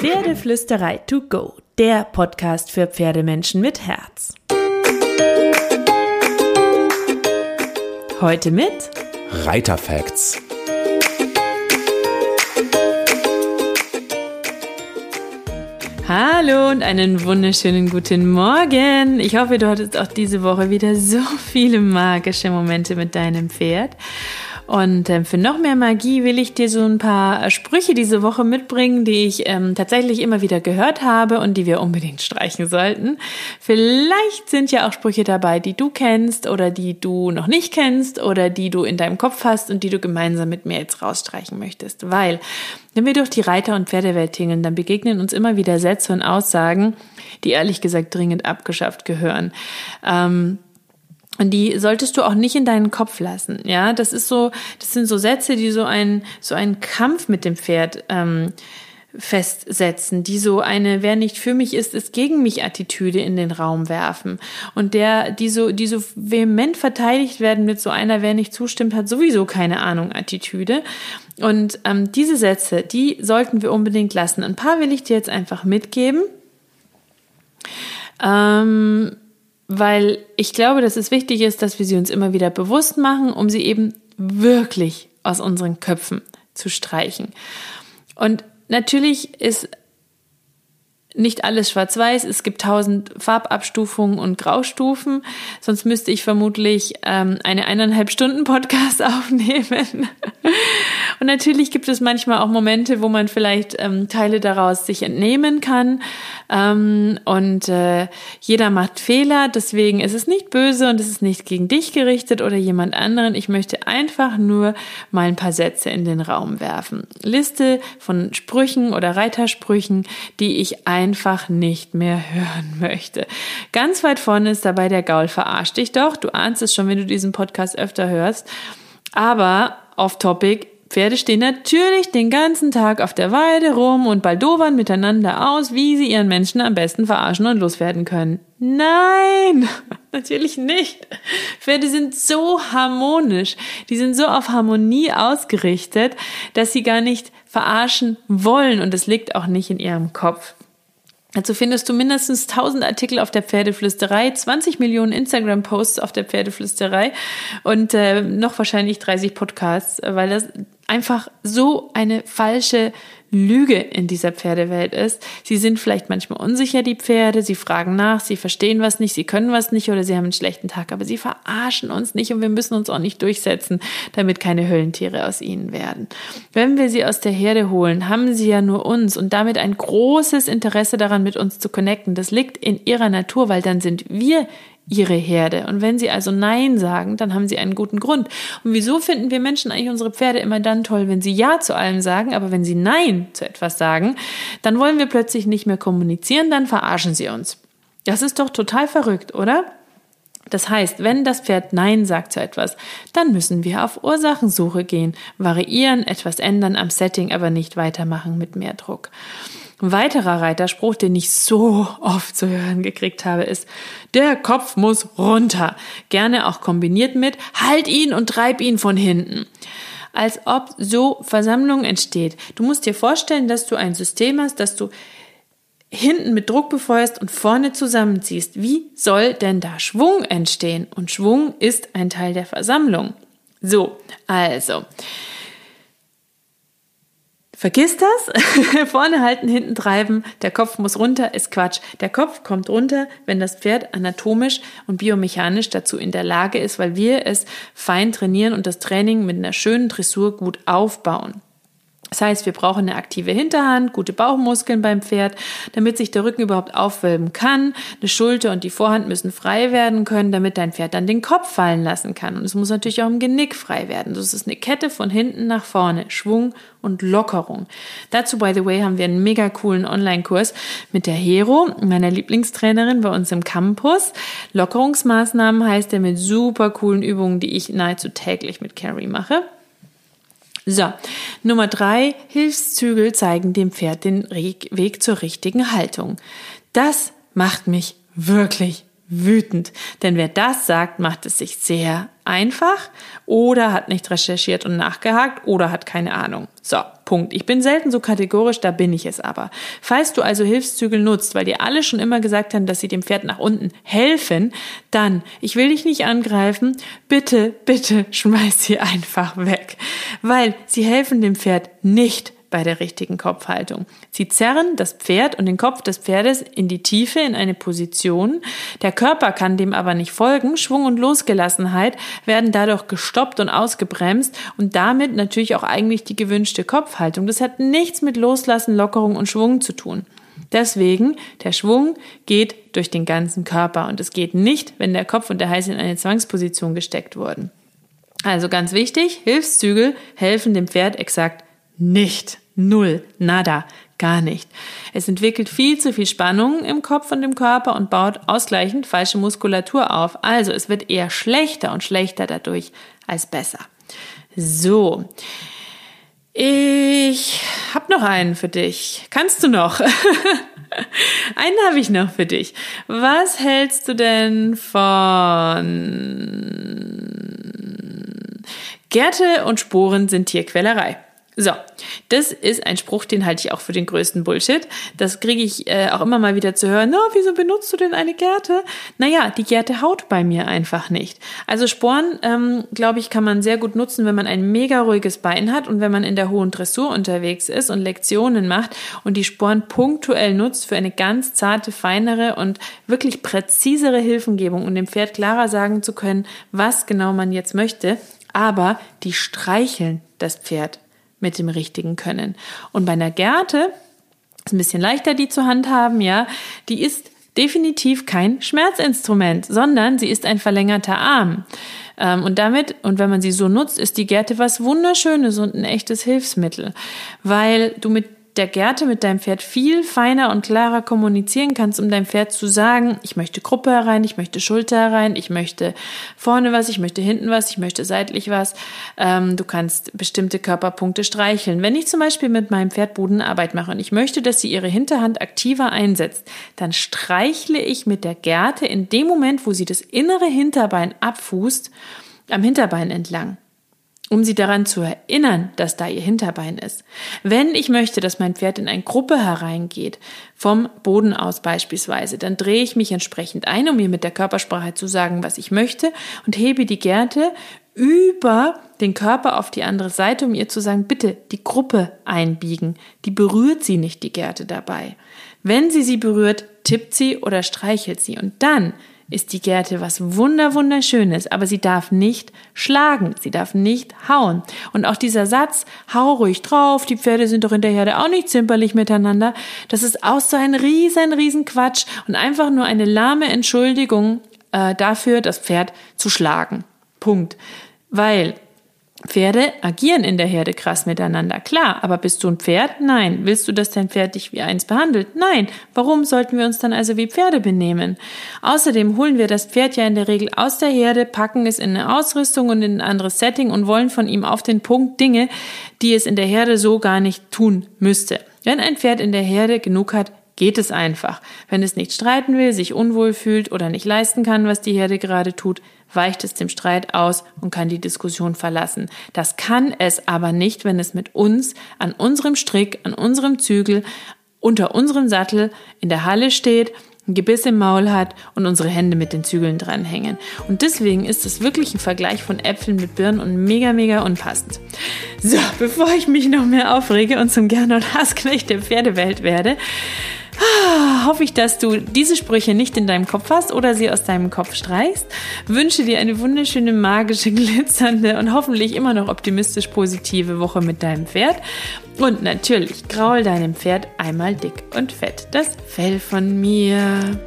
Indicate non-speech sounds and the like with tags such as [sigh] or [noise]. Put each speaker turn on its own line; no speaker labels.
Pferdeflüsterei to go, der Podcast für Pferdemenschen mit Herz. Heute mit
Reiterfacts.
Hallo und einen wunderschönen guten Morgen. Ich hoffe, du hattest auch diese Woche wieder so viele magische Momente mit deinem Pferd. Und ähm, für noch mehr Magie will ich dir so ein paar Sprüche diese Woche mitbringen, die ich ähm, tatsächlich immer wieder gehört habe und die wir unbedingt streichen sollten. Vielleicht sind ja auch Sprüche dabei, die du kennst oder die du noch nicht kennst oder die du in deinem Kopf hast und die du gemeinsam mit mir jetzt rausstreichen möchtest. Weil, wenn wir durch die Reiter- und Pferdewelt tingeln, dann begegnen uns immer wieder Sätze und Aussagen, die ehrlich gesagt dringend abgeschafft gehören. Ähm, und die solltest du auch nicht in deinen Kopf lassen. Ja, das ist so, das sind so Sätze, die so ein so einen Kampf mit dem Pferd ähm, festsetzen, die so eine wer nicht für mich ist, ist gegen mich Attitüde in den Raum werfen und der die so die so vehement verteidigt werden mit so einer wer nicht zustimmt hat sowieso keine Ahnung Attitüde und ähm, diese Sätze die sollten wir unbedingt lassen. Ein paar will ich dir jetzt einfach mitgeben. Ähm, weil ich glaube, dass es wichtig ist, dass wir sie uns immer wieder bewusst machen, um sie eben wirklich aus unseren Köpfen zu streichen. Und natürlich ist nicht alles schwarz-weiß, es gibt tausend Farbabstufungen und Graustufen, sonst müsste ich vermutlich ähm, eine eineinhalb Stunden Podcast [laughs] aufnehmen. und natürlich gibt es manchmal auch Momente, wo man vielleicht ähm, Teile daraus sich entnehmen kann. Ähm, und äh, jeder macht Fehler, deswegen ist es nicht böse und es ist nicht gegen dich gerichtet oder jemand anderen. Ich möchte einfach nur mal ein paar Sätze in den Raum werfen. Liste von Sprüchen oder Reitersprüchen, die ich ein einfach nicht mehr hören möchte. Ganz weit vorne ist dabei der Gaul verarscht dich doch. Du ahnst es schon, wenn du diesen Podcast öfter hörst. Aber off topic, Pferde stehen natürlich den ganzen Tag auf der Weide rum und baldowern miteinander aus, wie sie ihren Menschen am besten verarschen und loswerden können. Nein, [laughs] natürlich nicht. Pferde sind so harmonisch, die sind so auf Harmonie ausgerichtet, dass sie gar nicht verarschen wollen und es liegt auch nicht in ihrem Kopf. Dazu findest du mindestens 1000 Artikel auf der Pferdeflüsterei, 20 Millionen Instagram-Posts auf der Pferdeflüsterei und äh, noch wahrscheinlich 30 Podcasts, weil das einfach so eine falsche Lüge in dieser Pferdewelt ist. Sie sind vielleicht manchmal unsicher, die Pferde, sie fragen nach, sie verstehen was nicht, sie können was nicht oder sie haben einen schlechten Tag, aber sie verarschen uns nicht und wir müssen uns auch nicht durchsetzen, damit keine Höllentiere aus ihnen werden. Wenn wir sie aus der Herde holen, haben sie ja nur uns und damit ein großes Interesse daran, mit uns zu connecten. Das liegt in ihrer Natur, weil dann sind wir ihre Herde. Und wenn sie also Nein sagen, dann haben sie einen guten Grund. Und wieso finden wir Menschen eigentlich unsere Pferde immer dann toll, wenn sie Ja zu allem sagen, aber wenn sie Nein zu etwas sagen, dann wollen wir plötzlich nicht mehr kommunizieren, dann verarschen sie uns. Das ist doch total verrückt, oder? Das heißt, wenn das Pferd Nein sagt zu etwas, dann müssen wir auf Ursachensuche gehen, variieren, etwas ändern am Setting, aber nicht weitermachen mit mehr Druck. Ein weiterer Reiterspruch, den ich so oft zu hören gekriegt habe, ist, der Kopf muss runter. Gerne auch kombiniert mit, halt ihn und treib ihn von hinten. Als ob so Versammlung entsteht. Du musst dir vorstellen, dass du ein System hast, dass du hinten mit Druck befeuerst und vorne zusammenziehst. Wie soll denn da Schwung entstehen? Und Schwung ist ein Teil der Versammlung. So, also. Vergiss das. [laughs] Vorne halten, hinten treiben. Der Kopf muss runter, ist Quatsch. Der Kopf kommt runter, wenn das Pferd anatomisch und biomechanisch dazu in der Lage ist, weil wir es fein trainieren und das Training mit einer schönen Dressur gut aufbauen. Das heißt, wir brauchen eine aktive Hinterhand, gute Bauchmuskeln beim Pferd, damit sich der Rücken überhaupt aufwölben kann. Eine Schulter und die Vorhand müssen frei werden können, damit dein Pferd dann den Kopf fallen lassen kann. Und es muss natürlich auch im Genick frei werden. Das ist eine Kette von hinten nach vorne, Schwung und Lockerung. Dazu, by the way, haben wir einen mega coolen Online-Kurs mit der Hero, meiner Lieblingstrainerin bei uns im Campus. Lockerungsmaßnahmen heißt er mit super coolen Übungen, die ich nahezu täglich mit Carrie mache. So, Nummer drei, Hilfszügel zeigen dem Pferd den Weg zur richtigen Haltung. Das macht mich wirklich wütend. Denn wer das sagt, macht es sich sehr einfach oder hat nicht recherchiert und nachgehakt oder hat keine Ahnung. So, Punkt. Ich bin selten so kategorisch, da bin ich es aber. Falls du also Hilfszügel nutzt, weil dir alle schon immer gesagt haben, dass sie dem Pferd nach unten helfen, dann, ich will dich nicht angreifen, bitte, bitte [laughs] schmeiß sie einfach weg. Weil sie helfen dem Pferd nicht bei der richtigen Kopfhaltung. Sie zerren das Pferd und den Kopf des Pferdes in die Tiefe in eine Position. Der Körper kann dem aber nicht folgen. Schwung und Losgelassenheit werden dadurch gestoppt und ausgebremst und damit natürlich auch eigentlich die gewünschte Kopfhaltung. Das hat nichts mit Loslassen, Lockerung und Schwung zu tun. Deswegen, der Schwung geht durch den ganzen Körper und es geht nicht, wenn der Kopf und der Hals in eine Zwangsposition gesteckt wurden. Also ganz wichtig, Hilfszügel helfen dem Pferd exakt nicht. Null. Nada. Gar nicht. Es entwickelt viel zu viel Spannung im Kopf und im Körper und baut ausgleichend falsche Muskulatur auf. Also es wird eher schlechter und schlechter dadurch als besser. So. Ich habe noch einen für dich. Kannst du noch? [laughs] einen habe ich noch für dich. Was hältst du denn von Gärte und Sporen sind Tierquälerei? So, das ist ein Spruch, den halte ich auch für den größten Bullshit. Das kriege ich äh, auch immer mal wieder zu hören. Na, wieso benutzt du denn eine Gerte? Naja, die Gerte haut bei mir einfach nicht. Also Sporen, ähm, glaube ich, kann man sehr gut nutzen, wenn man ein mega ruhiges Bein hat und wenn man in der hohen Dressur unterwegs ist und Lektionen macht und die Sporen punktuell nutzt für eine ganz zarte, feinere und wirklich präzisere Hilfengebung, um dem Pferd klarer sagen zu können, was genau man jetzt möchte. Aber die streicheln das Pferd mit dem richtigen Können. Und bei einer Gerte ist ein bisschen leichter, die zu handhaben, ja. Die ist definitiv kein Schmerzinstrument, sondern sie ist ein verlängerter Arm. Ähm, und damit, und wenn man sie so nutzt, ist die Gerte was Wunderschönes und ein echtes Hilfsmittel, weil du mit der Gerte mit deinem Pferd viel feiner und klarer kommunizieren kannst, um deinem Pferd zu sagen, ich möchte Gruppe herein, ich möchte Schulter herein, ich möchte vorne was, ich möchte hinten was, ich möchte seitlich was. Ähm, du kannst bestimmte Körperpunkte streicheln. Wenn ich zum Beispiel mit meinem Pferd Bodenarbeit mache und ich möchte, dass sie ihre Hinterhand aktiver einsetzt, dann streichle ich mit der Gerte in dem Moment, wo sie das innere Hinterbein abfußt, am Hinterbein entlang um sie daran zu erinnern, dass da ihr Hinterbein ist. Wenn ich möchte, dass mein Pferd in eine Gruppe hereingeht, vom Boden aus beispielsweise, dann drehe ich mich entsprechend ein, um mir mit der Körpersprache zu sagen, was ich möchte und hebe die Gerte über den Körper auf die andere Seite, um ihr zu sagen, bitte die Gruppe einbiegen. Die berührt sie nicht, die Gerte dabei. Wenn sie sie berührt, tippt sie oder streichelt sie. Und dann ist die Gerte was wunder wunderschönes, aber sie darf nicht schlagen, sie darf nicht hauen. Und auch dieser Satz, hau ruhig drauf, die Pferde sind doch in der Herde auch nicht zimperlich miteinander, das ist auch so ein riesen, riesen Quatsch und einfach nur eine lahme Entschuldigung äh, dafür, das Pferd zu schlagen. Punkt. Weil Pferde agieren in der Herde krass miteinander, klar, aber bist du ein Pferd? Nein. Willst du, dass dein Pferd dich wie eins behandelt? Nein. Warum sollten wir uns dann also wie Pferde benehmen? Außerdem holen wir das Pferd ja in der Regel aus der Herde, packen es in eine Ausrüstung und in ein anderes Setting und wollen von ihm auf den Punkt Dinge, die es in der Herde so gar nicht tun müsste. Wenn ein Pferd in der Herde genug hat, geht es einfach. Wenn es nicht streiten will, sich unwohl fühlt oder nicht leisten kann, was die Herde gerade tut, weicht es dem Streit aus und kann die Diskussion verlassen. Das kann es aber nicht, wenn es mit uns an unserem Strick, an unserem Zügel, unter unserem Sattel in der Halle steht ein Gebiss im Maul hat und unsere Hände mit den Zügeln dranhängen. Und deswegen ist es wirklich ein Vergleich von Äpfeln mit Birnen und mega, mega unpassend. So, [laughs] bevor ich mich noch mehr aufrege und zum Gernot Hassknecht der Pferdewelt werde, Ah, hoffe ich, dass du diese Sprüche nicht in deinem Kopf hast oder sie aus deinem Kopf streichst. Wünsche dir eine wunderschöne, magische, [laughs] glitzernde und hoffentlich immer noch optimistisch positive Woche mit deinem Pferd. Und natürlich graul deinem Pferd einmal dick und fett das Fell von mir.